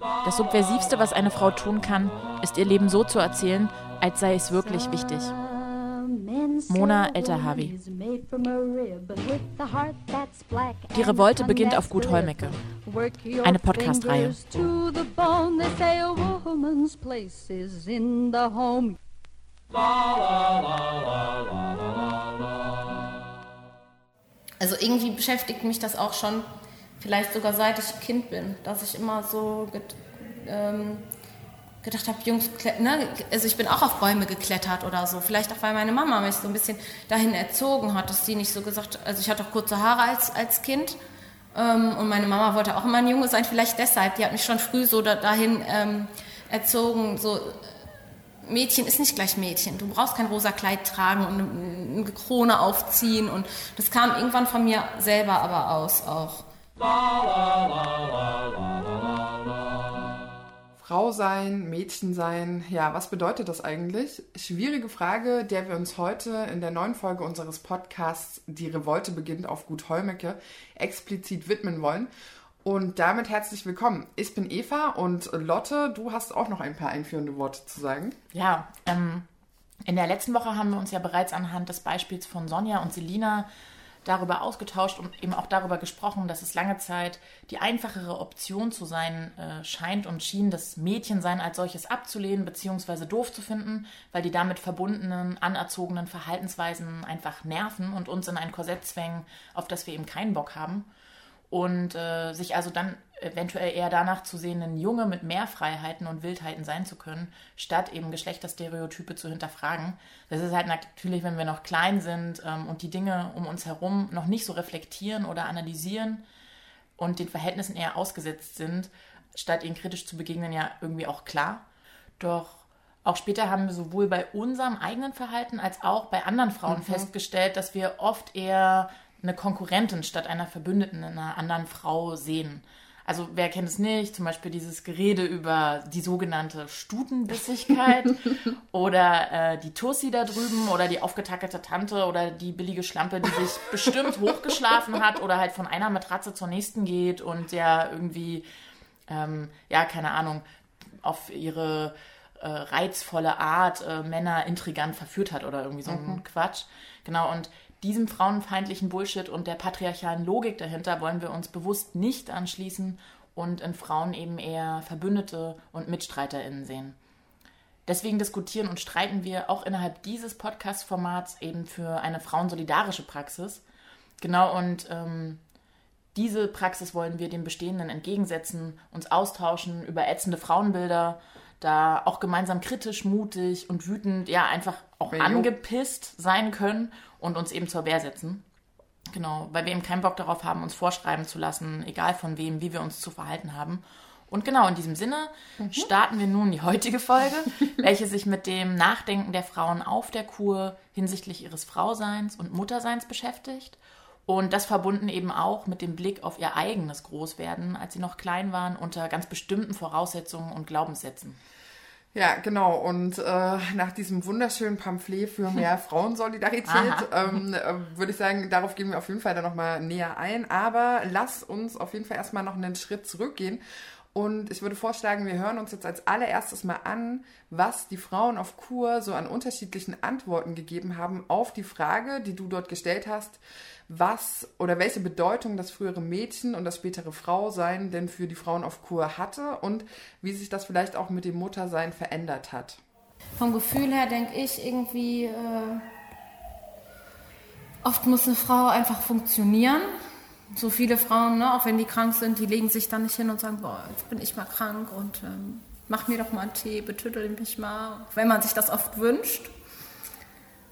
Das Subversivste, was eine Frau tun kann, ist ihr Leben so zu erzählen, als sei es wirklich wichtig. Mona Elterhavi. Die Revolte beginnt auf Gut Holmecke. Eine Podcast-Reihe. Also irgendwie beschäftigt mich das auch schon, vielleicht sogar seit ich Kind bin, dass ich immer so ähm, gedacht habe, Jungs, ne? also ich bin auch auf Bäume geklettert oder so. Vielleicht auch, weil meine Mama mich so ein bisschen dahin erzogen hat, dass sie nicht so gesagt, also ich hatte auch kurze Haare als, als Kind ähm, und meine Mama wollte auch immer ein Junge sein, vielleicht deshalb. Die hat mich schon früh so da, dahin ähm, erzogen, so Mädchen ist nicht gleich Mädchen. Du brauchst kein rosa Kleid tragen und eine Krone aufziehen und das kam irgendwann von mir selber aber aus auch. Frau sein, Mädchen sein, ja, was bedeutet das eigentlich? Schwierige Frage, der wir uns heute in der neuen Folge unseres Podcasts Die Revolte beginnt auf Gut Holmecke explizit widmen wollen. Und damit herzlich willkommen. Ich bin Eva und Lotte, du hast auch noch ein paar einführende Worte zu sagen. Ja, ähm, in der letzten Woche haben wir uns ja bereits anhand des Beispiels von Sonja und Selina darüber ausgetauscht und eben auch darüber gesprochen, dass es lange Zeit die einfachere Option zu sein äh, scheint und schien, das Mädchensein als solches abzulehnen bzw. doof zu finden, weil die damit verbundenen, anerzogenen Verhaltensweisen einfach nerven und uns in ein Korsett zwängen, auf das wir eben keinen Bock haben und äh, sich also dann eventuell eher danach zu sehen, ein Junge mit mehr Freiheiten und Wildheiten sein zu können, statt eben Geschlechterstereotype zu hinterfragen. Das ist halt natürlich, wenn wir noch klein sind ähm, und die Dinge um uns herum noch nicht so reflektieren oder analysieren und den Verhältnissen eher ausgesetzt sind, statt ihnen kritisch zu begegnen, ja irgendwie auch klar. Doch auch später haben wir sowohl bei unserem eigenen Verhalten als auch bei anderen Frauen mhm. festgestellt, dass wir oft eher eine Konkurrentin statt einer Verbündeten in einer anderen Frau sehen. Also wer kennt es nicht? Zum Beispiel dieses Gerede über die sogenannte Stutenbissigkeit oder äh, die Tussi da drüben oder die aufgetackelte Tante oder die billige Schlampe, die sich bestimmt hochgeschlafen hat oder halt von einer Matratze zur nächsten geht und der irgendwie, ähm, ja, keine Ahnung, auf ihre äh, reizvolle Art äh, Männer intrigant verführt hat oder irgendwie so mhm. ein Quatsch. Genau, und diesem frauenfeindlichen Bullshit und der patriarchalen Logik dahinter wollen wir uns bewusst nicht anschließen und in Frauen eben eher Verbündete und MitstreiterInnen sehen. Deswegen diskutieren und streiten wir auch innerhalb dieses Podcast-Formats eben für eine frauensolidarische Praxis. Genau, und ähm, diese Praxis wollen wir dem Bestehenden entgegensetzen, uns austauschen über ätzende Frauenbilder, da auch gemeinsam kritisch, mutig und wütend, ja, einfach auch angepisst sein können und uns eben zur Wehr setzen. Genau, weil wir eben keinen Bock darauf haben, uns vorschreiben zu lassen, egal von wem, wie wir uns zu verhalten haben. Und genau in diesem Sinne mhm. starten wir nun die heutige Folge, welche sich mit dem Nachdenken der Frauen auf der Kur hinsichtlich ihres Frauseins und Mutterseins beschäftigt. Und das verbunden eben auch mit dem Blick auf ihr eigenes Großwerden, als sie noch klein waren, unter ganz bestimmten Voraussetzungen und Glaubenssätzen. Ja, genau. Und äh, nach diesem wunderschönen Pamphlet für mehr Frauensolidarität ähm, äh, würde ich sagen, darauf gehen wir auf jeden Fall dann nochmal näher ein. Aber lass uns auf jeden Fall erstmal noch einen Schritt zurückgehen. Und ich würde vorschlagen, wir hören uns jetzt als allererstes mal an, was die Frauen auf Kur so an unterschiedlichen Antworten gegeben haben auf die Frage, die du dort gestellt hast, was oder welche Bedeutung das frühere Mädchen und das spätere Frausein denn für die Frauen auf Kur hatte und wie sich das vielleicht auch mit dem Muttersein verändert hat. Vom Gefühl her denke ich irgendwie, äh, oft muss eine Frau einfach funktionieren. So viele Frauen, ne, auch wenn die krank sind, die legen sich dann nicht hin und sagen, boah, jetzt bin ich mal krank und ähm, mach mir doch mal einen Tee, betüttel mich mal, wenn man sich das oft wünscht.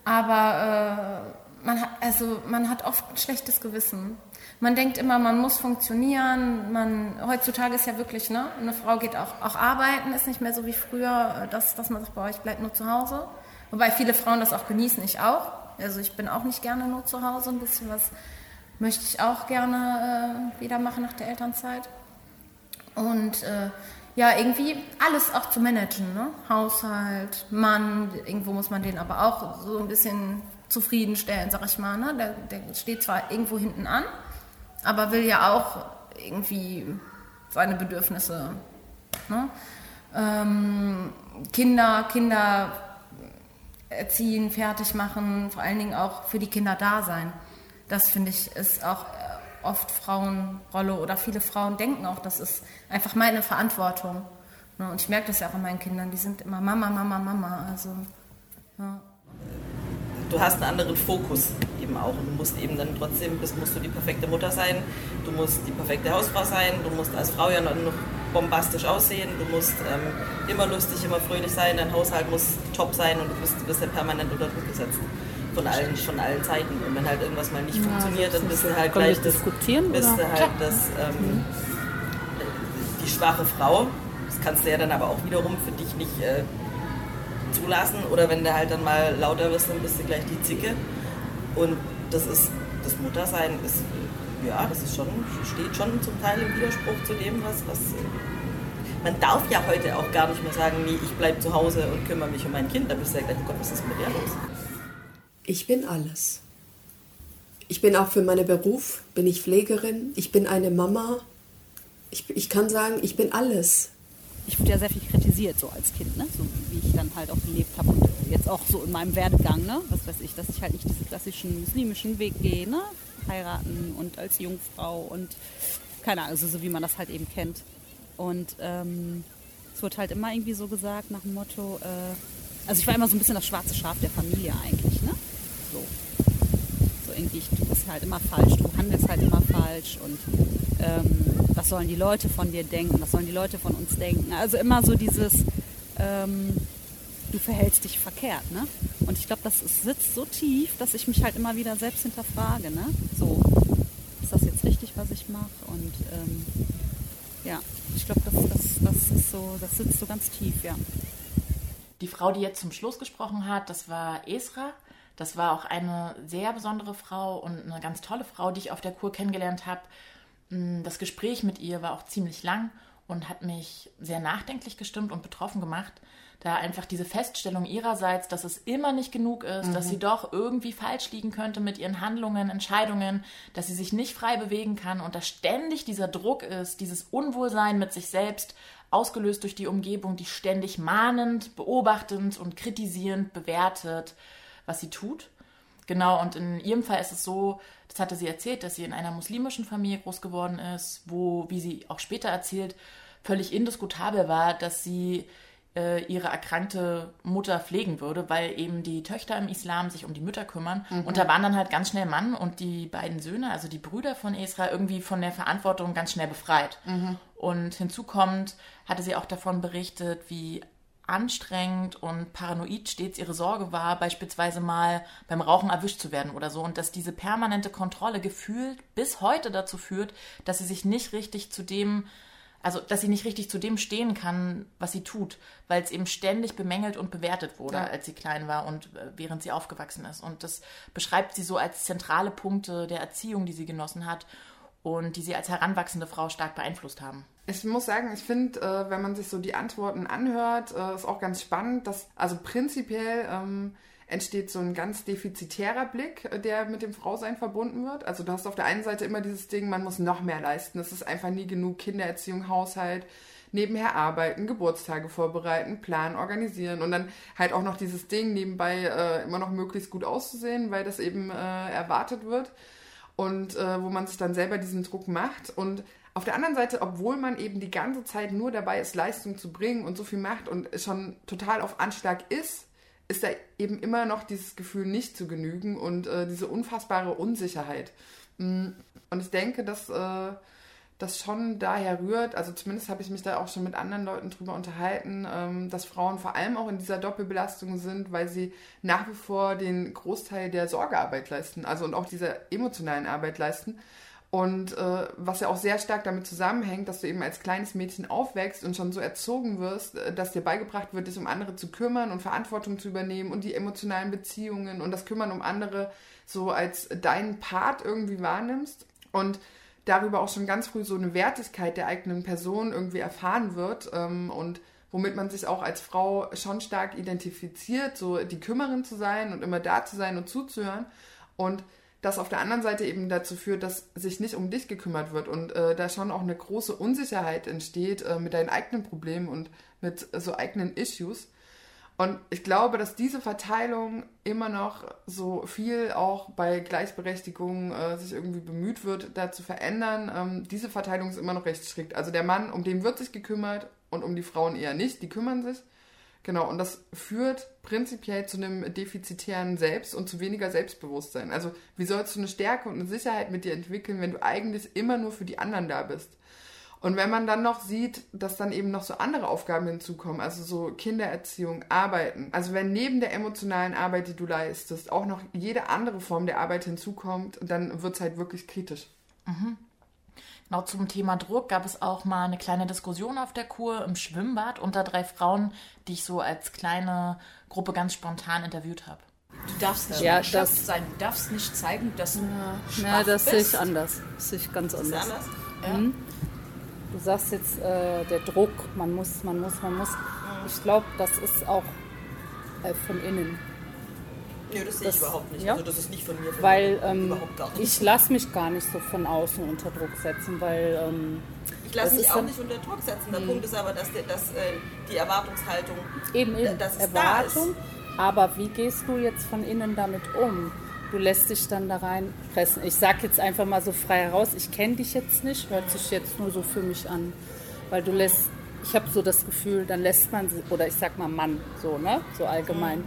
Aber äh, man also man hat oft ein schlechtes Gewissen. Man denkt immer, man muss funktionieren. Man, heutzutage ist ja wirklich, ne, eine Frau geht auch, auch arbeiten, ist nicht mehr so wie früher, dass, dass man sagt, boah, ich bleibe nur zu Hause. Wobei viele Frauen das auch genießen, ich auch. Also ich bin auch nicht gerne nur zu Hause. Ein bisschen was möchte ich auch gerne äh, wieder machen nach der Elternzeit. Und äh, ja, irgendwie alles auch zu managen. Ne? Haushalt, Mann, irgendwo muss man den aber auch so ein bisschen zufriedenstellen, sag ich mal. Ne? Der, der steht zwar irgendwo hinten an, aber will ja auch irgendwie seine Bedürfnisse Ne? Ähm, Kinder, Kinder erziehen, fertig machen, vor allen Dingen auch für die Kinder da sein. Das finde ich ist auch äh, oft Frauenrolle oder viele Frauen denken auch, das ist einfach meine Verantwortung. Ne? Und ich merke das ja auch an meinen Kindern, die sind immer Mama, Mama, Mama. Also, ja. Du hast einen anderen Fokus eben auch und du musst eben dann trotzdem, bist, musst du die perfekte Mutter sein, du musst die perfekte Hausfrau sein, du musst als Frau ja noch bombastisch aussehen, du musst ähm, immer lustig, immer fröhlich sein, dein Haushalt muss top sein und du bist, du bist ja permanent unter Druck gesetzt. Von allen, von allen Seiten. Und wenn halt irgendwas mal nicht ja, funktioniert, dann bist du halt gleich das, diskutieren, bist du halt das, ähm, die schwache Frau. Das kannst du ja dann aber auch wiederum für dich nicht äh, zulassen. Oder wenn du halt dann mal lauter wirst, dann bist du gleich die Zicke. Und das ist, das Muttersein ist ja, das ist schon, steht schon zum Teil im Widerspruch zu dem, was, was man darf ja heute auch gar nicht mehr sagen, nee, ich bleibe zu Hause und kümmere mich um mein Kind. Da bist du ja gleich, oh Gott, was ist mit der los? Ich bin alles. Ich bin auch für meinen Beruf, bin ich Pflegerin, ich bin eine Mama. Ich, ich kann sagen, ich bin alles. Ich wurde ja sehr viel kritisiert so als Kind, ne? so wie ich dann halt auch gelebt habe und jetzt auch so in meinem Werdegang, ne? was weiß ich, dass ich halt nicht diesen klassischen muslimischen Weg gehe, ne? heiraten und als Jungfrau und keine Ahnung, also so wie man das halt eben kennt. Und ähm, es wird halt immer irgendwie so gesagt nach dem Motto, äh, also ich war immer so ein bisschen das schwarze Schaf der Familie eigentlich, ne? So. So irgendwie, du bist halt immer falsch, du handelst halt immer falsch und ähm, was sollen die Leute von dir denken, was sollen die Leute von uns denken. Also immer so dieses, ähm, du verhältst dich verkehrt, ne? Und ich glaube, das sitzt so tief, dass ich mich halt immer wieder selbst hinterfrage, ne? So, ist das jetzt richtig, was ich mache? Und ähm, ja, ich glaube, das, das, das so, das sitzt so ganz tief, ja. Die Frau, die jetzt zum Schluss gesprochen hat, das war Esra. Das war auch eine sehr besondere Frau und eine ganz tolle Frau, die ich auf der Kur kennengelernt habe. Mm, das Gespräch mit ihr war auch ziemlich lang und hat mich sehr nachdenklich gestimmt und betroffen gemacht da einfach diese Feststellung ihrerseits, dass es immer nicht genug ist, mhm. dass sie doch irgendwie falsch liegen könnte mit ihren Handlungen, Entscheidungen, dass sie sich nicht frei bewegen kann und dass ständig dieser Druck ist, dieses Unwohlsein mit sich selbst, ausgelöst durch die Umgebung, die ständig mahnend, beobachtend und kritisierend bewertet, was sie tut. Genau, und in ihrem Fall ist es so, das hatte sie erzählt, dass sie in einer muslimischen Familie groß geworden ist, wo, wie sie auch später erzählt, völlig indiskutabel war, dass sie äh, ihre erkrankte Mutter pflegen würde, weil eben die Töchter im Islam sich um die Mütter kümmern. Mhm. Und da waren dann halt ganz schnell Mann und die beiden Söhne, also die Brüder von Esra, irgendwie von der Verantwortung ganz schnell befreit. Mhm. Und hinzu kommt, hatte sie auch davon berichtet, wie anstrengend und paranoid stets ihre Sorge war, beispielsweise mal beim Rauchen erwischt zu werden oder so. Und dass diese permanente Kontrolle gefühlt bis heute dazu führt, dass sie sich nicht richtig zu dem also dass sie nicht richtig zu dem stehen kann, was sie tut, weil es eben ständig bemängelt und bewertet wurde, ja. als sie klein war und äh, während sie aufgewachsen ist. Und das beschreibt sie so als zentrale Punkte der Erziehung, die sie genossen hat und die sie als heranwachsende Frau stark beeinflusst haben. Ich muss sagen, ich finde, äh, wenn man sich so die Antworten anhört, äh, ist auch ganz spannend, dass also prinzipiell ähm, entsteht so ein ganz defizitärer Blick, äh, der mit dem Frausein verbunden wird. Also du hast auf der einen Seite immer dieses Ding, man muss noch mehr leisten. Es ist einfach nie genug Kindererziehung, Haushalt, nebenher arbeiten, Geburtstage vorbereiten, planen, organisieren und dann halt auch noch dieses Ding nebenbei äh, immer noch möglichst gut auszusehen, weil das eben äh, erwartet wird und äh, wo man sich dann selber diesen Druck macht und auf der anderen Seite, obwohl man eben die ganze Zeit nur dabei ist, Leistung zu bringen und so viel macht und schon total auf Anschlag ist, ist da eben immer noch dieses Gefühl nicht zu genügen und äh, diese unfassbare Unsicherheit. Mm, und ich denke, dass äh, das schon daher rührt, also zumindest habe ich mich da auch schon mit anderen Leuten drüber unterhalten, ähm, dass Frauen vor allem auch in dieser Doppelbelastung sind, weil sie nach wie vor den Großteil der Sorgearbeit leisten, also und auch dieser emotionalen Arbeit leisten. Und äh, was ja auch sehr stark damit zusammenhängt, dass du eben als kleines Mädchen aufwächst und schon so erzogen wirst, äh, dass dir beigebracht wird, dich um andere zu kümmern und Verantwortung zu übernehmen und die emotionalen Beziehungen und das Kümmern um andere so als deinen Part irgendwie wahrnimmst und darüber auch schon ganz früh so eine Wertigkeit der eigenen Person irgendwie erfahren wird ähm, und womit man sich auch als Frau schon stark identifiziert, so die Kümmerin zu sein und immer da zu sein und zuzuhören. Und das auf der anderen Seite eben dazu führt, dass sich nicht um dich gekümmert wird und äh, da schon auch eine große Unsicherheit entsteht äh, mit deinen eigenen Problemen und mit äh, so eigenen Issues. Und ich glaube, dass diese Verteilung immer noch so viel auch bei Gleichberechtigung äh, sich irgendwie bemüht wird, da zu verändern. Ähm, diese Verteilung ist immer noch recht strikt. Also der Mann, um den wird sich gekümmert und um die Frauen eher nicht, die kümmern sich. Genau, und das führt prinzipiell zu einem defizitären Selbst und zu weniger Selbstbewusstsein. Also wie sollst du eine Stärke und eine Sicherheit mit dir entwickeln, wenn du eigentlich immer nur für die anderen da bist? Und wenn man dann noch sieht, dass dann eben noch so andere Aufgaben hinzukommen, also so Kindererziehung, Arbeiten, also wenn neben der emotionalen Arbeit, die du leistest, auch noch jede andere Form der Arbeit hinzukommt, dann wird es halt wirklich kritisch. Mhm. Genau zum Thema Druck gab es auch mal eine kleine Diskussion auf der Kur im Schwimmbad unter drei Frauen, die ich so als kleine Gruppe ganz spontan interviewt habe. Du darfst nicht Ja, das- sein, du darfst nicht zeigen, dass du schwach Ja, das sehe bist. ich anders. Das sehe ich ganz anders. anders? Du sagst jetzt, äh, der Druck, man muss, man muss, man muss. Ich glaube, das ist auch äh, von innen. Nö, das sehe ich überhaupt nicht. ja. Also das ist nicht von mir. Von Weil ähm, ich lasse mich gar nicht so von außen unter Druck setzen, weil ähm, Ich lasse mich auch nicht unter Druck setzen. Der Punkt ist aber, dass, der, dass äh, die Erwartungshaltung eben, eben dass es Erwartung. da Aber wie gehst du jetzt von innen damit um? Du lässt dich dann da reinpressen. Ich sag jetzt einfach mal so frei heraus, ich kenne dich jetzt nicht, hört sich jetzt nur so für mich an. Weil du lässt, ich habe so das Gefühl, dann lässt man, sie- oder ich sag mal Mann, so, ne? So allgemein. Äh,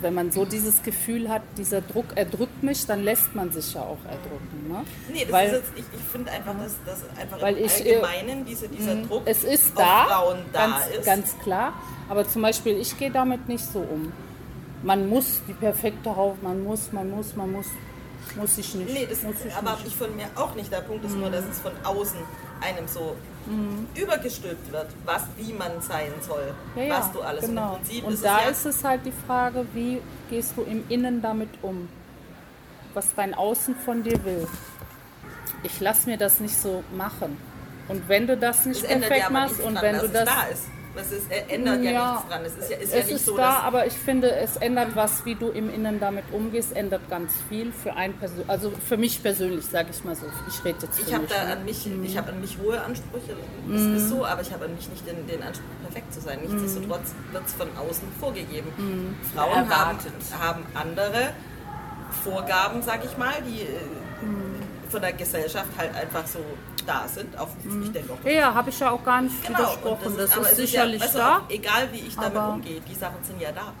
Wenn man so dieses Gefühl hat, dieser Druck erdrückt mich, dann lässt man sich ja auch erdrücken. Ne? Nee, das Weil- ist jetzt, ich, ich finde einfach, dass, dass einfach Weil im ich, äh, Allgemeinen diese, dieser Druck Es ist da, Frauen da ganz, ist. ganz klar. Aber zum Beispiel, ich gehe damit nicht so um. Man muss die perfekte Haut, man muss, man muss, man muss. Muss ich nicht. Nee, das muss ich erwarte nicht. ich von mir auch nicht. Der Punkt ist nur, dass es von außen einem so übergestülpt wird, was, wie man sein soll, Ja, ja, was du alles. Genau. Und Prinzip Und ist da es ja, ist es halt die Frage, wie gehst du im Innen damit um? Was dein Außen von dir will. Ich lasse mir das nicht so machen. Und wenn du das nicht ja perfekt machst und wenn du das da Das ist, äh, ändert ja, Ja. nichts dran. Es ist ja, ist Es ja nicht ist so, da, dass aber ich finde, es ändert was, wie du im Innen damit umgehst, ändert ganz viel für ein Person, also für mich persönlich, sage ich mal so. Ich rede jetzt für ich habe da ne? an mich, ich habe an mich hohe Ansprüche. Das Mhm. ist so, aber ich habe an mich nicht den, den Anspruch, perfekt zu sein. Nichtsdestotrotz wird es von außen vorgegeben. Mhm. Frauen haben, haben andere Vorgaben, sag ich mal, die äh, Mhm. von der Gesellschaft halt einfach so da sind. Auf, ich denke auch, Ja, habe ich ja auch gar nicht Genau, widersprochen. das ist, aber es sicherlich ja, weißt du, da. auch Egal wie ich damit umgehe, die Sachen sind ja da.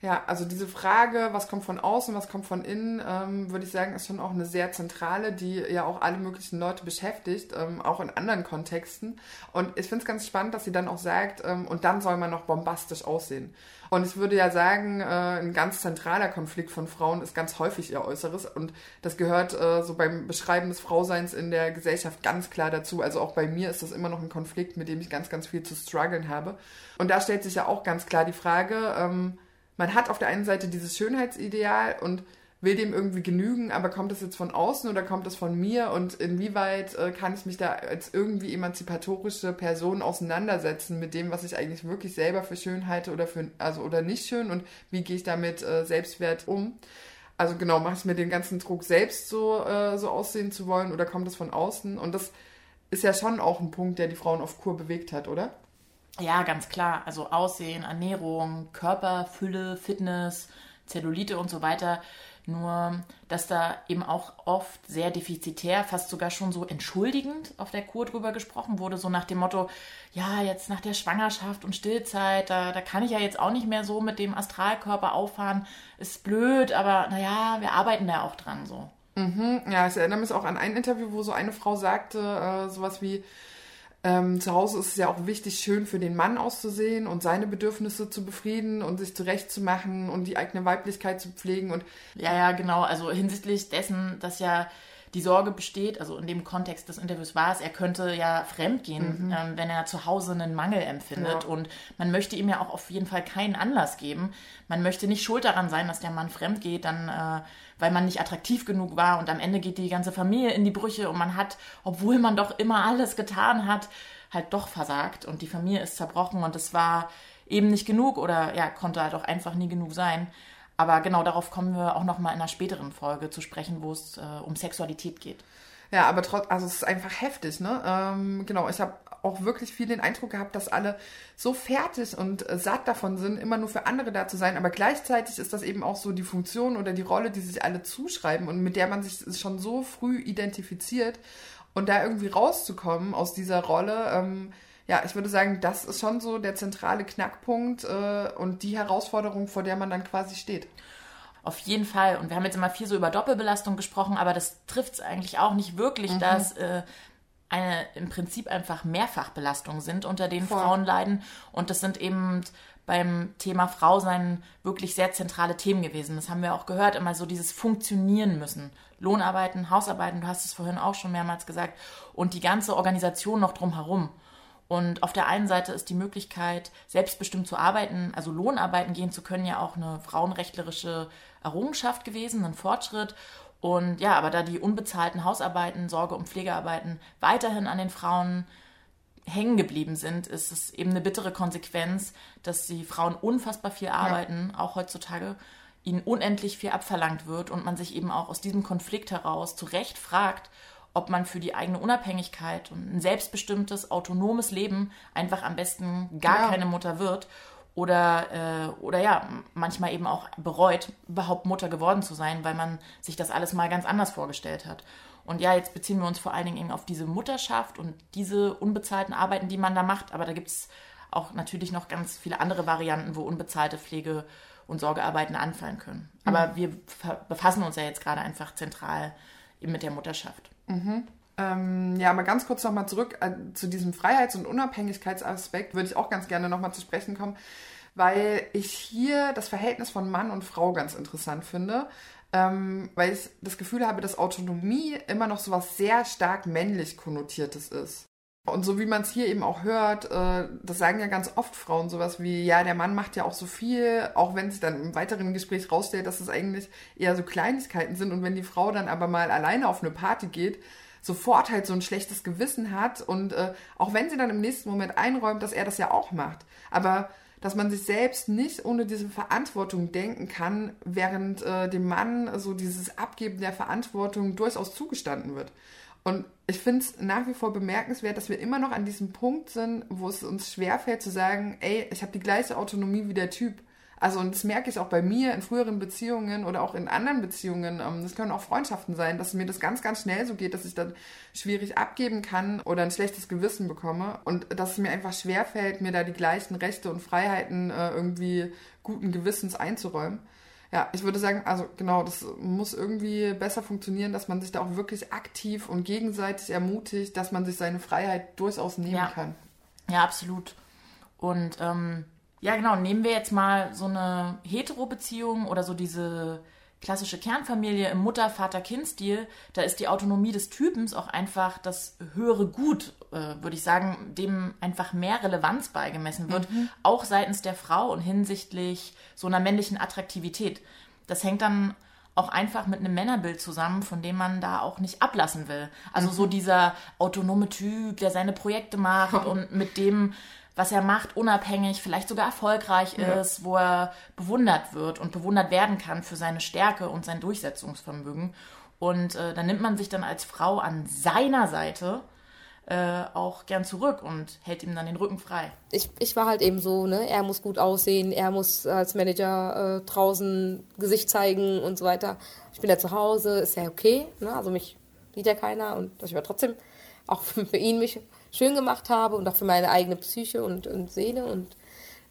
Ja, also diese Frage, was kommt von außen, was kommt von innen, ähm, würde ich sagen, ist schon auch eine sehr zentrale, die ja auch alle möglichen Leute beschäftigt, ähm, auch in anderen Kontexten. Und ich finde es ganz spannend, dass sie dann auch sagt, ähm, und dann soll man noch bombastisch aussehen. Und ich würde ja sagen, äh, ein ganz zentraler Konflikt von Frauen ist ganz häufig ihr Äußeres. Und das gehört äh, so beim Beschreiben des Frauseins in der Gesellschaft ganz klar dazu. Also auch bei mir ist das immer noch ein Konflikt, mit dem ich ganz, ganz viel zu strugglen habe. Und da stellt sich ja auch ganz klar die Frage, ähm, man hat auf der einen Seite dieses Schönheitsideal und will dem irgendwie genügen, aber kommt das jetzt von außen oder kommt das von mir und inwieweit äh, kann ich mich da als irgendwie emanzipatorische Person auseinandersetzen mit dem, was ich eigentlich wirklich selber für schön halte oder für also oder nicht schön und wie gehe ich damit äh, Selbstwert um? Also genau, mache ich mir den ganzen Druck selbst so äh, so aussehen zu wollen oder kommt das von außen? Und das ist ja schon auch ein Punkt, der die Frauen auf Kur bewegt hat, oder? Ja, ganz klar. Also Aussehen, Ernährung, Körperfülle, Fitness, Zellulite und so weiter. Nur, dass da eben auch oft sehr defizitär, fast sogar schon so entschuldigend auf der Kur drüber gesprochen wurde, so nach dem Motto, ja, jetzt nach der Schwangerschaft und Stillzeit, da, da kann ich ja jetzt auch nicht mehr so mit dem Astralkörper auffahren. Ist blöd, aber naja, wir arbeiten da auch dran so. Ja, ich erinnere mich auch an ein Interview, wo so eine Frau sagte, äh, sowas wie, ähm, zu Hause ist es ja auch wichtig, schön für den Mann auszusehen und seine Bedürfnisse zu befrieden und sich zurechtzumachen und die eigene Weiblichkeit zu pflegen. Und Ja, ja, genau. Also hinsichtlich dessen, dass ja die Sorge besteht, also in dem Kontext des Interviews war es, er könnte ja fremdgehen, ähm, wenn er zu Hause einen Mangel empfindet. Ja. Und man möchte ihm ja auch auf jeden Fall keinen Anlass geben. Man möchte nicht schuld daran sein, dass der Mann fremd geht, dann, äh, weil man nicht attraktiv genug war und am Ende geht die ganze Familie in die Brüche und man hat, obwohl man doch immer alles getan hat, halt doch versagt und die Familie ist zerbrochen und es war eben nicht genug oder ja, konnte halt auch einfach nie genug sein. Aber genau darauf kommen wir auch nochmal in einer späteren Folge zu sprechen, wo es äh, um Sexualität geht. Ja, aber trotz, also es ist einfach heftig, ne? Ähm, genau, ich habe auch wirklich viel den Eindruck gehabt, dass alle so fertig und äh, satt davon sind, immer nur für andere da zu sein. Aber gleichzeitig ist das eben auch so die Funktion oder die Rolle, die sich alle zuschreiben und mit der man sich schon so früh identifiziert. Und da irgendwie rauszukommen aus dieser Rolle, ähm, ja, ich würde sagen, das ist schon so der zentrale Knackpunkt äh, und die Herausforderung, vor der man dann quasi steht. Auf jeden Fall. Und wir haben jetzt immer viel so über Doppelbelastung gesprochen, aber das trifft es eigentlich auch nicht wirklich, Mhm. dass äh, eine im Prinzip einfach Mehrfachbelastungen sind, unter denen Voll. Frauen leiden. Und das sind eben beim Thema Frau sein wirklich sehr zentrale Themen gewesen. Das haben wir auch gehört, immer so dieses Funktionieren müssen. Lohnarbeiten, Hausarbeiten, du hast es vorhin auch schon mehrmals gesagt. Und die ganze Organisation noch drumherum. Und auf der einen Seite ist die Möglichkeit, selbstbestimmt zu arbeiten, also Lohnarbeiten gehen zu können, ja auch eine frauenrechtlerische Errungenschaft gewesen, ein Fortschritt. Und ja, aber da die unbezahlten Hausarbeiten, Sorge- und Pflegearbeiten weiterhin an den Frauen hängen geblieben sind, ist es eben eine bittere Konsequenz, dass die Frauen unfassbar viel arbeiten, auch heutzutage, ihnen unendlich viel abverlangt wird und man sich eben auch aus diesem Konflikt heraus zu Recht fragt, ob man für die eigene Unabhängigkeit und ein selbstbestimmtes, autonomes Leben einfach am besten gar Ja. keine Mutter wird oder, äh, oder ja, manchmal eben auch bereut, überhaupt Mutter geworden zu sein, weil man sich das alles mal ganz anders vorgestellt hat. Und ja, jetzt beziehen wir uns vor allen Dingen eben auf diese Mutterschaft und diese unbezahlten Arbeiten, die man da macht, aber da gibt es auch natürlich noch ganz viele andere Varianten, wo unbezahlte Pflege- und Sorgearbeiten anfallen können. Aber wir ver- befassen uns ja jetzt gerade einfach zentral eben mit der Mutterschaft. Ähm, ja, aber ganz kurz nochmal zurück äh, zu diesem Freiheits- und Unabhängigkeitsaspekt würde ich auch ganz gerne nochmal zu sprechen kommen, weil ich hier das Verhältnis von Mann und Frau ganz interessant finde, ähm, weil ich das Gefühl habe, dass Autonomie immer noch so was sehr stark männlich konnotiertes ist. Und so wie man es hier eben auch hört, äh, das sagen ja ganz oft Frauen sowas wie, ja, der Mann macht ja auch so viel, auch wenn sich dann im weiteren Gespräch rausstellt, dass es eigentlich eher so Kleinigkeiten sind. Und wenn die Frau dann aber mal alleine auf eine Party geht, sofort halt so ein schlechtes Gewissen hat und äh, auch wenn sie dann im nächsten Moment einräumt, dass er das ja auch macht. Aber dass man sich selbst nicht ohne diese Verantwortung denken kann, während äh, dem Mann so dieses Abgeben der Verantwortung durchaus zugestanden wird. Und ich finde es nach wie vor bemerkenswert, dass wir immer noch an diesem Punkt sind, wo es uns schwerfällt zu sagen, ey, ich habe die gleiche Autonomie wie der Typ. Also und das merke ich auch bei mir in früheren Beziehungen oder auch in anderen Beziehungen. ähm, Das können auch Freundschaften sein, dass mir das ganz, ganz schnell so geht, dass ich dann schwierig abgeben kann oder ein schlechtes Gewissen bekomme. Und dass es mir einfach schwerfällt, mir da die gleichen Rechte und Freiheiten äh, irgendwie guten Gewissens einzuräumen. Ja, ich würde sagen, also genau, das muss irgendwie besser funktionieren, dass man sich da auch wirklich aktiv und gegenseitig ermutigt, dass man sich seine Freiheit durchaus nehmen Ja. kann. Ja, absolut. Und ähm, ja, genau, nehmen wir jetzt mal so eine Hetero-Beziehung oder so diese klassische Kernfamilie im Mutter-Vater-Kind-Stil, da ist die Autonomie des Typens auch einfach das höhere Gut, äh, würde ich sagen, dem einfach mehr Relevanz beigemessen wird, auch seitens der Frau und hinsichtlich so einer männlichen Attraktivität. Das hängt dann auch einfach mit einem Männerbild zusammen, von dem man da auch nicht ablassen will. Also so dieser autonome Typ, der seine Projekte macht und mit dem, was er macht, unabhängig, vielleicht sogar erfolgreich ist, wo er bewundert wird und bewundert werden kann für seine Stärke und sein Durchsetzungsvermögen. Und äh, dann nimmt man sich dann als Frau an seiner Seite äh, auch gern zurück und hält ihm dann den Rücken frei. ich, ich war halt eben so, ne, er muss gut aussehen, er muss als Manager äh, draußen Gesicht zeigen und so weiter. Ich bin ja zu Hause, ist ja okay, ne, also mich sieht ja keiner und dass ich aber trotzdem auch für, ihn mich schön gemacht habe und auch für meine eigene Psyche und, und Seele und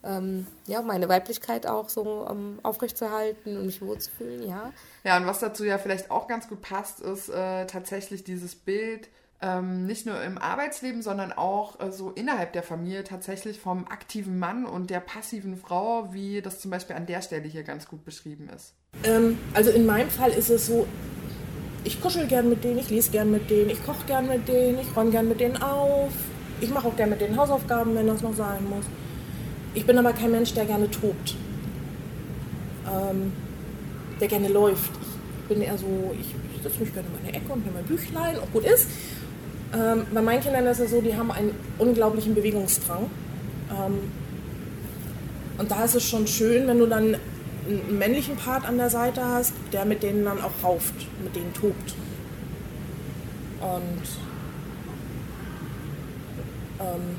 ähm, ja, meine Weiblichkeit auch so ähm, aufrechtzuerhalten und mich wohlzufühlen, ja. Ja, und was dazu ja vielleicht auch ganz gut passt, ist äh, tatsächlich dieses Bild, ähm, nicht nur im Arbeitsleben, sondern auch äh, so innerhalb der Familie tatsächlich vom aktiven Mann und der passiven Frau, wie das zum Beispiel an der Stelle hier ganz gut beschrieben ist. Ähm, also in meinem Fall ist es so, ich kuschel gern mit denen, ich lese gern mit denen, ich koche gern mit denen, ich räume gern mit denen auf, ich mache auch gern mit denen Hausaufgaben, wenn das noch sein muss. Ich bin aber kein Mensch, der gerne tobt, ähm, der gerne läuft. Ich bin eher so, ich, setze mich gerne in meine Ecke und nehme mein Büchlein, auch gut ist. Ähm, bei meinen Kindern ist es so, die haben einen unglaublichen Bewegungsdrang. Ähm, und da ist es schon schön, wenn du dann einen männlichen Part an der Seite hast, der mit denen dann auch rauft, mit denen tobt. Und ähm,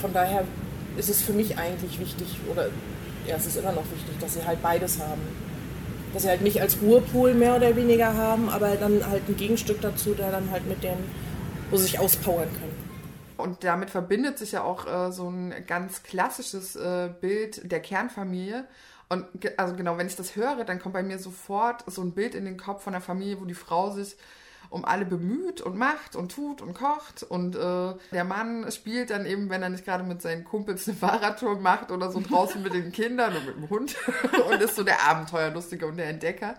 von daher ist es für mich eigentlich wichtig, oder ja, es ist immer noch wichtig, dass sie halt beides haben. Dass sie halt mich als Ruhepol mehr oder weniger haben, aber dann halt ein Gegenstück dazu, der dann halt mit denen, wo sie sich auspowern können. Und damit verbindet sich ja auch äh, so ein ganz klassisches äh, Bild der Kernfamilie. Und ge also genau, wenn ich das höre, dann kommt bei mir sofort so ein Bild in den Kopf von einer Familie, wo die Frau sich um alle bemüht und macht und tut und kocht. Und äh, der Mann spielt dann eben, wenn er nicht gerade mit seinen Kumpels eine Fahrradtour macht oder so draußen mit den Kindern und mit dem Hund und ist so der Abenteuerlustige und der Entdecker.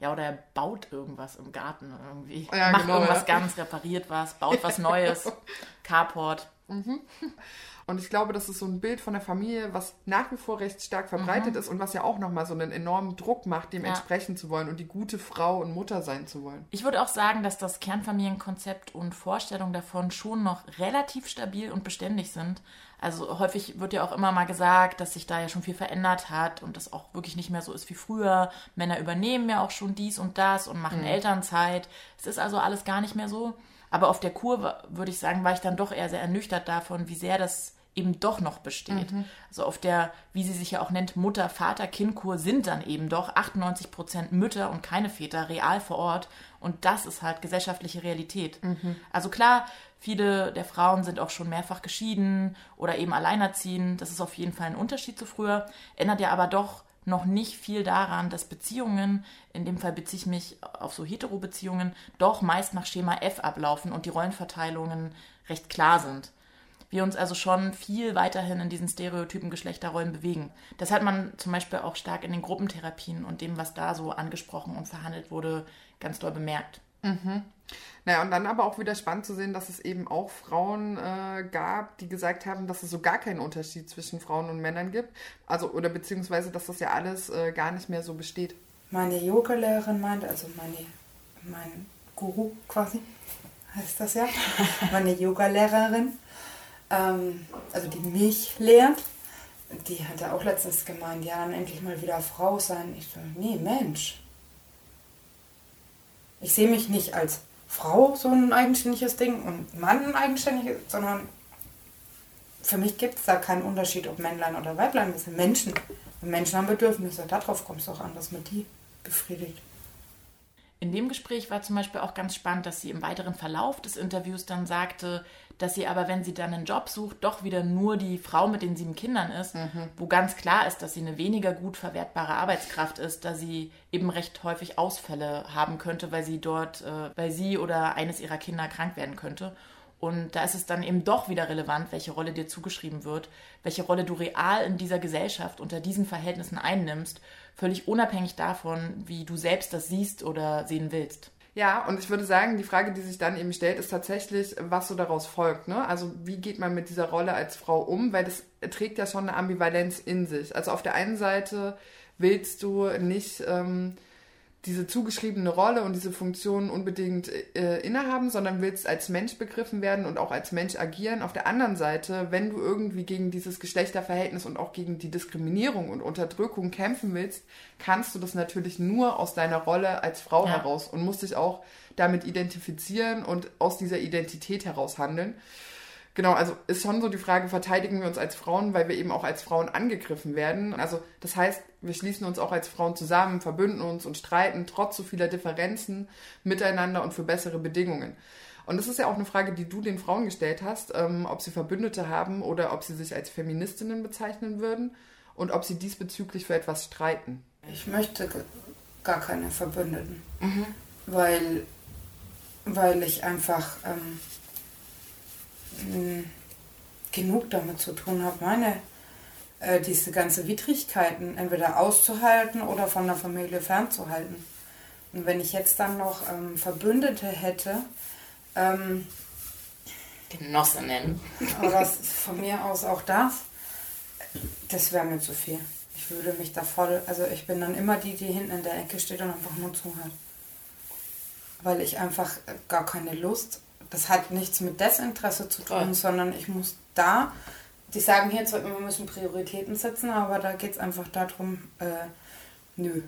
Ja, oder er baut irgendwas im Garten irgendwie. Ja, Macht genau, irgendwas ja. ganz, repariert was, baut was Neues. Carport. Und ich glaube, das ist so ein Bild von der Familie, was nach wie vor recht stark verbreitet ist und was ja auch nochmal so einen enormen Druck macht, dem Ja. entsprechen zu wollen und die gute Frau und Mutter sein zu wollen. Ich würde auch sagen, dass das Kernfamilienkonzept und Vorstellung davon schon noch relativ stabil und beständig sind. Also häufig wird ja auch immer mal gesagt, dass sich da ja schon viel verändert hat und das auch wirklich nicht mehr so ist wie früher. Männer übernehmen ja auch schon dies und das und machen Elternzeit. Es ist also alles gar nicht mehr so. Aber auf der Kur, würde ich sagen, war ich dann doch eher sehr ernüchtert davon, wie sehr das eben doch noch besteht. Also auf der, wie sie sich ja auch nennt, Mutter-Vater-Kind-Kur sind dann eben doch 98 Prozent Mütter und keine Väter real vor Ort. Und das ist halt gesellschaftliche Realität. Also klar, viele der Frauen sind auch schon mehrfach geschieden oder eben alleinerziehend. Das ist auf jeden Fall ein Unterschied zu früher. Ändert ja aber doch noch nicht viel daran, dass Beziehungen, in dem Fall beziehe ich mich auf so Hetero-Beziehungen, doch meist nach Schema F ablaufen und die Rollenverteilungen recht klar sind. Wir uns also schon viel weiterhin in diesen stereotypen Geschlechterrollen bewegen. Das hat man zum Beispiel auch stark in den Gruppentherapien und dem, was da so angesprochen und verhandelt wurde, ganz doll bemerkt. Naja, und dann aber auch wieder spannend zu sehen, dass es eben auch Frauen äh, gab, die gesagt haben, dass es so gar keinen Unterschied zwischen Frauen und Männern gibt. Also, oder beziehungsweise, dass das ja alles äh, gar nicht mehr so besteht. Meine Yoga-Lehrerin meinte, also meine, mein Guru quasi, heißt das ja, meine Yoga-Lehrerin, ähm, also die mich lehrt, die hatte auch letztens gemeint, ja, dann endlich mal wieder Frau sein. Ich so, nee, Mensch. Ich sehe mich nicht als Frau, so ein eigenständiges Ding, und Mann ein eigenständiges, sondern für mich gibt es da keinen Unterschied, ob Männlein oder Weiblein. Das sind Menschen. Und Menschen haben Bedürfnisse. Darauf kommt es auch an, dass man die befriedigt. In dem Gespräch war zum Beispiel auch ganz spannend, dass sie im weiteren Verlauf des Interviews dann sagte, dass sie aber, wenn sie dann einen Job sucht, doch wieder nur die Frau mit den sieben Kindern ist, wo ganz klar ist, dass sie eine weniger gut verwertbare Arbeitskraft ist, da sie eben recht häufig Ausfälle haben könnte, weil sie dort, äh, weil sie oder eines ihrer Kinder krank werden könnte. Und da ist es dann eben doch wieder relevant, welche Rolle dir zugeschrieben wird, welche Rolle du real in dieser Gesellschaft unter diesen Verhältnissen einnimmst, völlig unabhängig davon, wie du selbst das siehst oder sehen willst. Ja, und ich würde sagen, die Frage, die sich dann eben stellt, ist tatsächlich, was so daraus folgt. Ne? Also wie geht man mit dieser Rolle als Frau um? Weil das trägt ja schon eine Ambivalenz in sich. Also auf der einen Seite willst du nicht ähm, diese zugeschriebene Rolle und diese Funktion unbedingt äh, innehaben, sondern willst als Mensch begriffen werden und auch als Mensch agieren. Auf der anderen Seite, wenn du irgendwie gegen dieses Geschlechterverhältnis und auch gegen die Diskriminierung und Unterdrückung kämpfen willst, kannst du das natürlich nur aus deiner Rolle als Frau Ja. heraus und musst dich auch damit identifizieren und aus dieser Identität heraus handeln. Genau, also ist schon so die Frage, verteidigen wir uns als Frauen, weil wir eben auch als Frauen angegriffen werden. Also das heißt, wir schließen uns auch als Frauen zusammen, verbünden uns und streiten trotz so vieler Differenzen miteinander und für bessere Bedingungen. Und das ist ja auch eine Frage, die du den Frauen gestellt hast, ähm, ob sie Verbündete haben oder ob sie sich als Feministinnen bezeichnen würden und ob sie diesbezüglich für etwas streiten. Ich möchte gar keine Verbündeten, weil, weil ich einfach ähm, mh, genug damit zu tun habe, meine äh, diese ganze Widrigkeiten entweder auszuhalten oder von der Familie fernzuhalten. Und wenn ich jetzt dann noch ähm, Verbündete hätte, ähm, Genossinnen. oder von mir aus auch das, das wäre mir zu viel. Ich würde mich da voll, also ich bin dann immer die, die hinten in der Ecke steht und einfach nur zuhört. Weil ich einfach äh, gar keine Lust, das hat nichts mit Desinteresse zu tun, Voll. sondern ich muss da die sagen hier zwar immer, wir müssen Prioritäten setzen, aber da geht es einfach darum, äh, nö,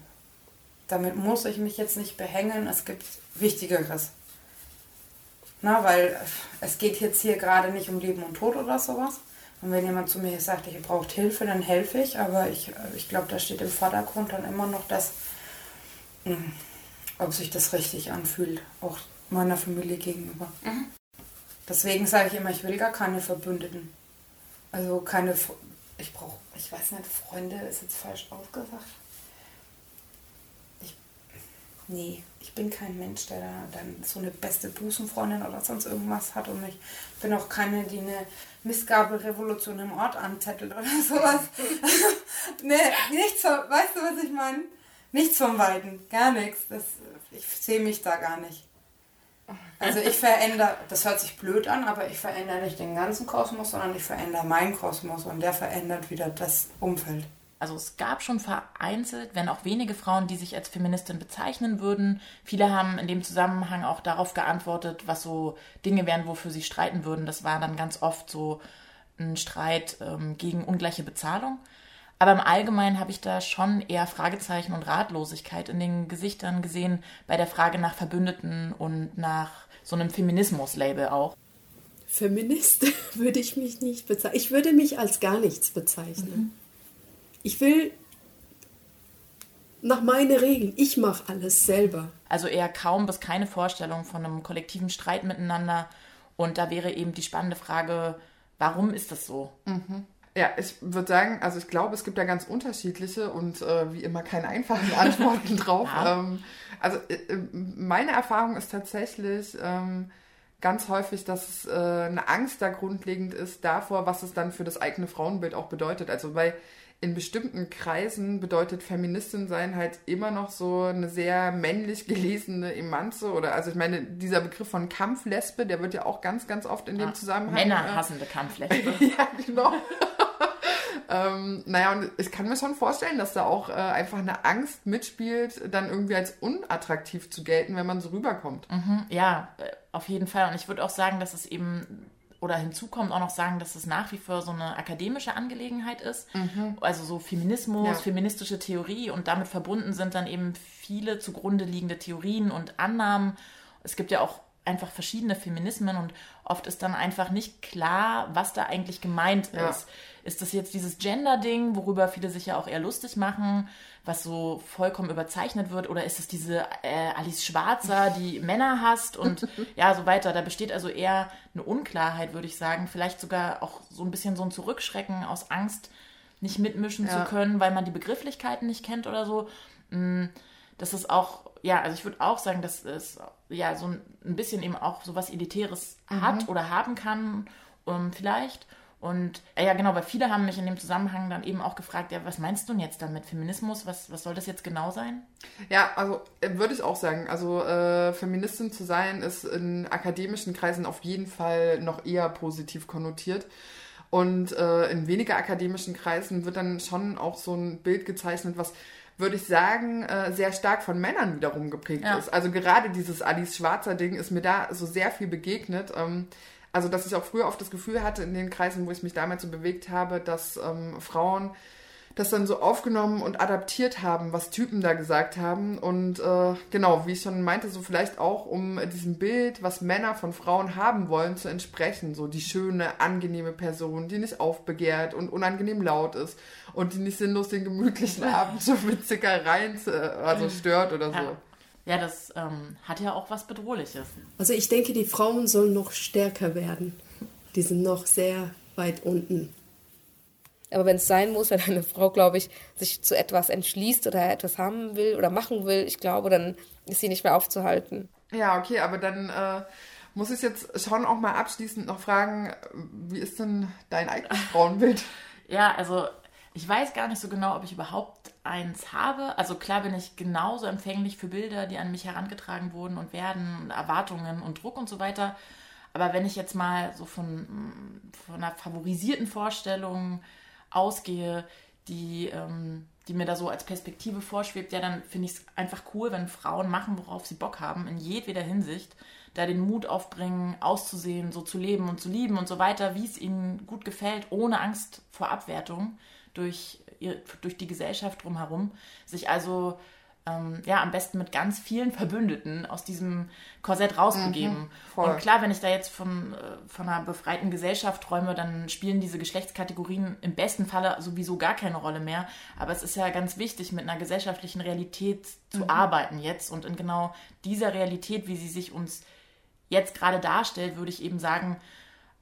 damit muss ich mich jetzt nicht behängen, es gibt Wichtigeres. Na, weil es geht jetzt hier gerade nicht um Leben und Tod oder sowas. Und wenn jemand zu mir sagt, ihr braucht Hilfe, dann helfe ich. Aber ich, ich glaube, da steht im Vordergrund dann immer noch das, mh, ob sich das richtig anfühlt, auch meiner Familie gegenüber. Mhm. Deswegen sage ich immer, ich will gar keine Verbündeten. Also keine, ich brauche, ich weiß nicht, Freunde ist jetzt falsch ausgesagt. Ich, nee, ich bin kein Mensch, der da dann so eine beste Busenfreundin oder sonst irgendwas hat und ich bin auch keine, die eine Missgabelrevolution im Ort anzettelt oder sowas. nee, nichts, vom- weißt du, was ich meine? Nichts vom Weiten, gar nichts. Das, ich sehe mich da gar nicht. Also ich verändere, das hört sich blöd an, aber ich verändere nicht den ganzen Kosmos, sondern ich verändere meinen Kosmos und der verändert wieder das Umfeld. Also es gab schon vereinzelt, wenn auch wenige Frauen, die sich als Feministin bezeichnen würden. Viele haben in dem Zusammenhang auch darauf geantwortet, was so Dinge wären, wofür sie streiten würden. Das war dann ganz oft so ein Streit ähm, gegen ungleiche Bezahlung. Aber im Allgemeinen habe ich da schon eher Fragezeichen und Ratlosigkeit in den Gesichtern gesehen bei der Frage nach Verbündeten und nach so einem Feminismus-Label auch. Feminist würde ich mich nicht bezeichnen. Ich würde mich als gar nichts bezeichnen. Ich will nach meinen Regeln. Ich mache alles selber. Also eher kaum bis keine Vorstellung von einem kollektiven Streit miteinander. Und da wäre eben die spannende Frage, warum ist das so? Ja, ich würde sagen, also ich glaube, es gibt da ganz unterschiedliche und äh, wie immer keine einfachen Antworten drauf. Ja. Ähm, also äh, äh, meine Erfahrung ist tatsächlich ähm, ganz häufig, dass es, äh, eine Angst da grundlegend ist davor, was es dann für das eigene Frauenbild auch bedeutet. Also weil in bestimmten Kreisen bedeutet Feministin sein halt immer noch so eine sehr männlich gelesene Emanze oder also ich meine, dieser Begriff von Kampflesbe, der wird ja auch ganz, ganz oft in dem Zusammenhang. äh, Männerhassende Kampfläche. ja, genau. Ähm, naja, und ich kann mir schon vorstellen, dass da auch äh, einfach eine Angst mitspielt, dann irgendwie als unattraktiv zu gelten, wenn man so rüberkommt. Ja, äh, auf jeden Fall. Und ich würde auch sagen, dass es eben, oder hinzukommt auch noch sagen, dass es nach wie vor so eine akademische Angelegenheit ist. Also so Feminismus, Ja. feministische Theorie und damit verbunden sind dann eben viele zugrunde liegende Theorien und Annahmen. Es gibt ja auch einfach verschiedene Feminismen und oft ist dann einfach nicht klar, was da eigentlich gemeint Ja. ist. Ist das jetzt dieses Gender-Ding, worüber viele sich ja auch eher lustig machen, was so vollkommen überzeichnet wird? Oder ist es diese äh, Alice Schwarzer, die Männer hasst und ja, so weiter? Da besteht also eher eine Unklarheit, würde ich sagen. Vielleicht sogar auch so ein bisschen so ein Zurückschrecken aus Angst, nicht mitmischen Ja. zu können, weil man die Begrifflichkeiten nicht kennt oder so. Mm, Das ist auch, ja, also ich würde auch sagen, dass es ja so ein bisschen eben auch so was Elitäres hat oder haben kann, um, vielleicht. Und äh, ja, genau, weil viele haben mich in dem Zusammenhang dann eben auch gefragt, ja, was meinst du denn jetzt damit Feminismus? Was, was soll das jetzt genau sein? Ja, also äh, würde ich auch sagen. Also äh, Feministin zu sein ist in akademischen Kreisen auf jeden Fall noch eher positiv konnotiert. Und äh, in weniger akademischen Kreisen wird dann schon auch so ein Bild gezeichnet, was würde ich sagen, äh, sehr stark von Männern wiederum geprägt Ja. ist. Also gerade dieses Alice Schwarzer Ding ist mir da so sehr viel begegnet. Ähm, also dass ich auch früher oft das Gefühl hatte in den Kreisen, wo ich mich damals so bewegt habe, dass ähm, Frauen das dann so aufgenommen und adaptiert haben, was Typen da gesagt haben. Und äh, genau, wie ich schon meinte, so vielleicht auch, um diesem Bild, was Männer von Frauen haben wollen, zu entsprechen. So die schöne, angenehme Person, die nicht aufbegehrt und unangenehm laut ist und die nicht sinnlos den gemütlichen Abend so mit Zickereien äh, also stört oder so. Ja, ja das ähm, hat ja auch was Bedrohliches. Also ich denke, die Frauen sollen noch stärker werden. Die sind noch sehr weit unten. Aber wenn es sein muss, wenn eine Frau, glaube ich, sich zu etwas entschließt oder etwas haben will oder machen will, ich glaube, dann ist sie nicht mehr aufzuhalten. Ja, okay, aber dann äh, muss ich jetzt schon auch mal abschließend noch fragen, wie ist denn dein eigenes Frauenbild? Ja, also ich weiß gar nicht so genau, ob ich überhaupt eins habe. Also klar bin ich genauso empfänglich für Bilder, die an mich herangetragen wurden und werden, und Erwartungen und Druck und so weiter. Aber wenn ich jetzt mal so von, von einer favorisierten Vorstellung ausgehe, die ähm, die mir da so als Perspektive vorschwebt, ja, dann finde ich es einfach cool, wenn Frauen machen, worauf sie Bock haben, in jedweder Hinsicht, da den Mut aufbringen, auszusehen, so zu leben und zu lieben und so weiter, wie es ihnen gut gefällt, ohne Angst vor Abwertung durch, ihr, durch die Gesellschaft drumherum, sich also ähm, ja, am besten mit ganz vielen Verbündeten aus diesem Korsett rausbegeben. Mhm, und klar, wenn ich da jetzt von, äh, von einer befreiten Gesellschaft träume, dann spielen diese Geschlechtskategorien im besten Falle sowieso gar keine Rolle mehr. Aber es ist ja ganz wichtig, mit einer gesellschaftlichen Realität zu Mhm. arbeiten jetzt. Und in genau dieser Realität, wie sie sich uns jetzt gerade darstellt, würde ich eben sagen,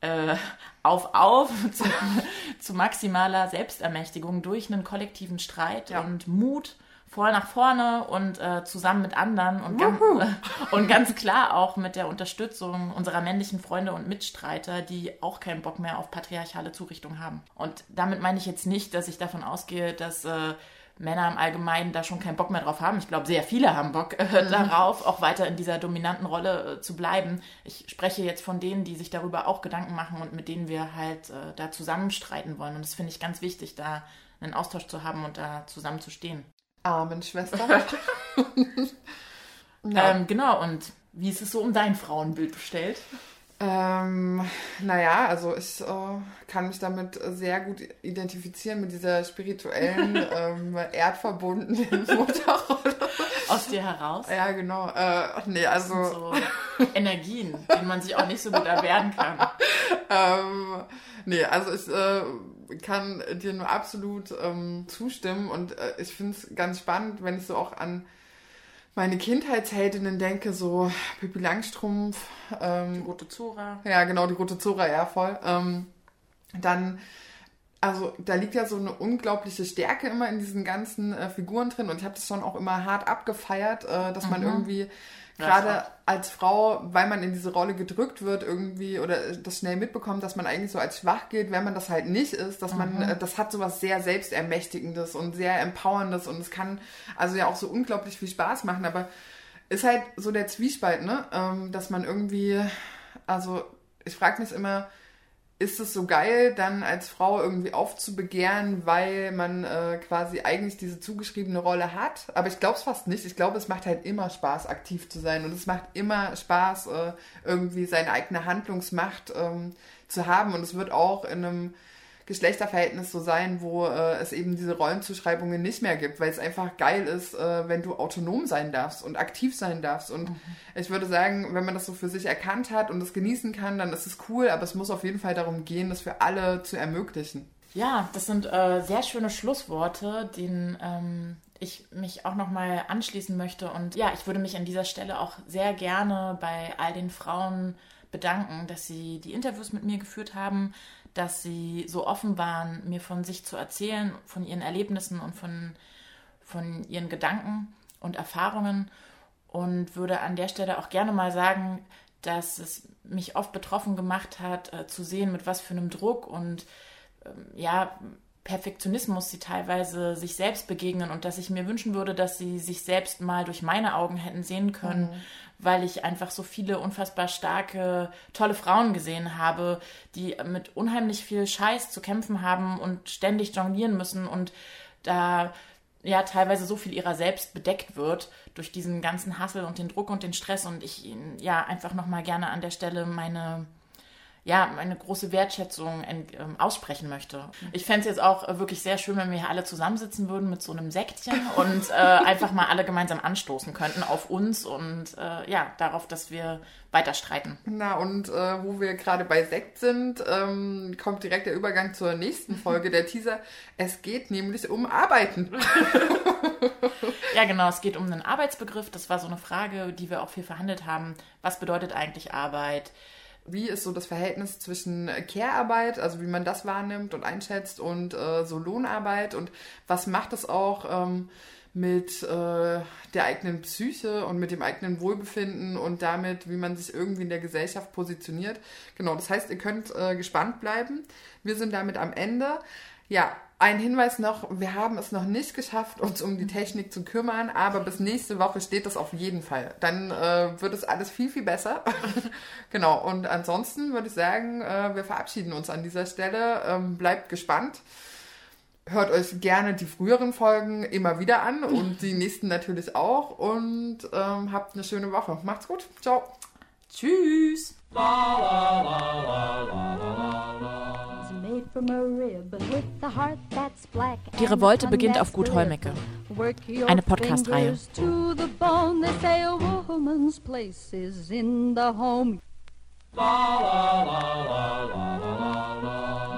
äh, auf, auf zu, zu maximaler Selbstermächtigung durch einen kollektiven Streit und Mut voll nach vorne und äh, zusammen mit anderen und ganz, und ganz klar auch mit der Unterstützung unserer männlichen Freunde und Mitstreiter, die auch keinen Bock mehr auf patriarchale Zurichtung haben. Und damit meine ich jetzt nicht, dass ich davon ausgehe, dass äh, Männer im Allgemeinen da schon keinen Bock mehr drauf haben. Ich glaube, sehr viele haben Bock äh, darauf, auch weiter in dieser dominanten Rolle äh, zu bleiben. Ich spreche jetzt von denen, die sich darüber auch Gedanken machen und mit denen wir halt äh, da zusammenstreiten wollen. Und das finde ich ganz wichtig, da einen Austausch zu haben und da zusammen zu stehen. Amen, Schwester. Ähm, genau, und wie ist es so um dein Frauenbild bestellt? Ähm, naja, also ich äh, kann mich damit sehr gut identifizieren mit dieser spirituellen, ähm, erdverbundenen Mutterrolle. Aus dir heraus? Ja, genau. Äh, nee, also. So Energien, denen man sich auch nicht so gut erwehren kann. ähm, nee, also ich äh, kann dir nur absolut ähm, zustimmen und äh, ich finde es ganz spannend, wenn ich so auch an meine Kindheitsheldinnen denke, so Pippi Langstrumpf. Ähm, die Rote Zora. Ja, genau, die Rote Zora, ja, voll. Ähm, dann, also da liegt ja so eine unglaubliche Stärke immer in diesen ganzen äh, Figuren drin und ich habe das schon auch immer hart abgefeiert, äh, dass man Mhm. irgendwie Ja, gerade als Frau, weil man in diese Rolle gedrückt wird irgendwie oder das schnell mitbekommt, dass man eigentlich so als schwach gilt, wenn man das halt nicht ist, dass man, Mhm. äh, das hat sowas sehr selbstermächtigendes und sehr empowerndes und es kann also ja auch so unglaublich viel Spaß machen, aber ist halt so der Zwiespalt, ne, ähm, dass man irgendwie, also ich frage mich immer, ist es so geil, dann als Frau irgendwie aufzubegehren, weil man äh, quasi eigentlich diese zugeschriebene Rolle hat. Aber ich glaube es fast nicht. Ich glaube, es macht halt immer Spaß, aktiv zu sein. Und es macht immer Spaß, äh, irgendwie seine eigene Handlungsmacht ähm, zu haben. Und es wird auch in einem Geschlechterverhältnis so sein, wo äh, es eben diese Rollenzuschreibungen nicht mehr gibt, weil es einfach geil ist, äh, wenn du autonom sein darfst und aktiv sein darfst. Und ich würde sagen, wenn man das so für sich erkannt hat und es genießen kann, dann ist es cool, aber es muss auf jeden Fall darum gehen, das für alle zu ermöglichen. Ja, das sind äh, sehr schöne Schlussworte, denen ähm, ich mich auch nochmal anschließen möchte. Und ja, ich würde mich an dieser Stelle auch sehr gerne bei all den Frauen bedanken, dass sie die Interviews mit mir geführt haben, dass sie so offen waren, mir von sich zu erzählen, von ihren Erlebnissen und von, von ihren Gedanken und Erfahrungen. Und würde an der Stelle auch gerne mal sagen, dass es mich oft betroffen gemacht hat, äh, zu sehen, mit was für einem Druck und ähm, ja, Perfektionismus sie teilweise sich selbst begegnen und dass ich mir wünschen würde, dass sie sich selbst mal durch meine Augen hätten sehen können, Mhm. weil ich einfach so viele unfassbar starke, tolle Frauen gesehen habe, die mit unheimlich viel Scheiß zu kämpfen haben und ständig jonglieren müssen und da ja teilweise so viel ihrer selbst bedeckt wird durch diesen ganzen Hassel und den Druck und den Stress und ich ihnen ja einfach nochmal gerne an der Stelle meine ja, meine große Wertschätzung ähm, aussprechen möchte. Ich fände es jetzt auch äh, wirklich sehr schön, wenn wir hier alle zusammensitzen würden mit so einem Säckchen und äh, einfach mal alle gemeinsam anstoßen könnten auf uns und äh, ja, darauf, dass wir weiter streiten. Na, und äh, wo wir gerade bei Sekt sind, ähm, kommt direkt der Übergang zur nächsten Folge, der Teaser. Es geht nämlich um Arbeiten. Ja, genau, es geht um einen Arbeitsbegriff. Das war so eine Frage, die wir auch viel verhandelt haben. Was bedeutet eigentlich Arbeit? Wie ist so das Verhältnis zwischen Care-Arbeit, also wie man das wahrnimmt und einschätzt, und äh, so Lohnarbeit und was macht es auch ähm, mit äh, der eigenen Psyche und mit dem eigenen Wohlbefinden und damit, wie man sich irgendwie in der Gesellschaft positioniert. Genau, das heißt, ihr könnt äh, gespannt bleiben. Wir sind damit am Ende. Ja, ein Hinweis noch, wir haben es noch nicht geschafft, uns um die Technik zu kümmern, aber bis nächste Woche steht das auf jeden Fall. Dann äh, wird es alles viel, viel besser. genau, und ansonsten würde ich sagen, äh, wir verabschieden uns an dieser Stelle. Ähm, bleibt gespannt. hört euch gerne die früheren Folgen immer wieder an und die nächsten natürlich auch. Und ähm, habt eine schöne Woche. Macht's gut. Ciao. Tschüss. Die Revolte beginnt auf Gut Holmecke. Eine Podcast-Reihe. La la la la la la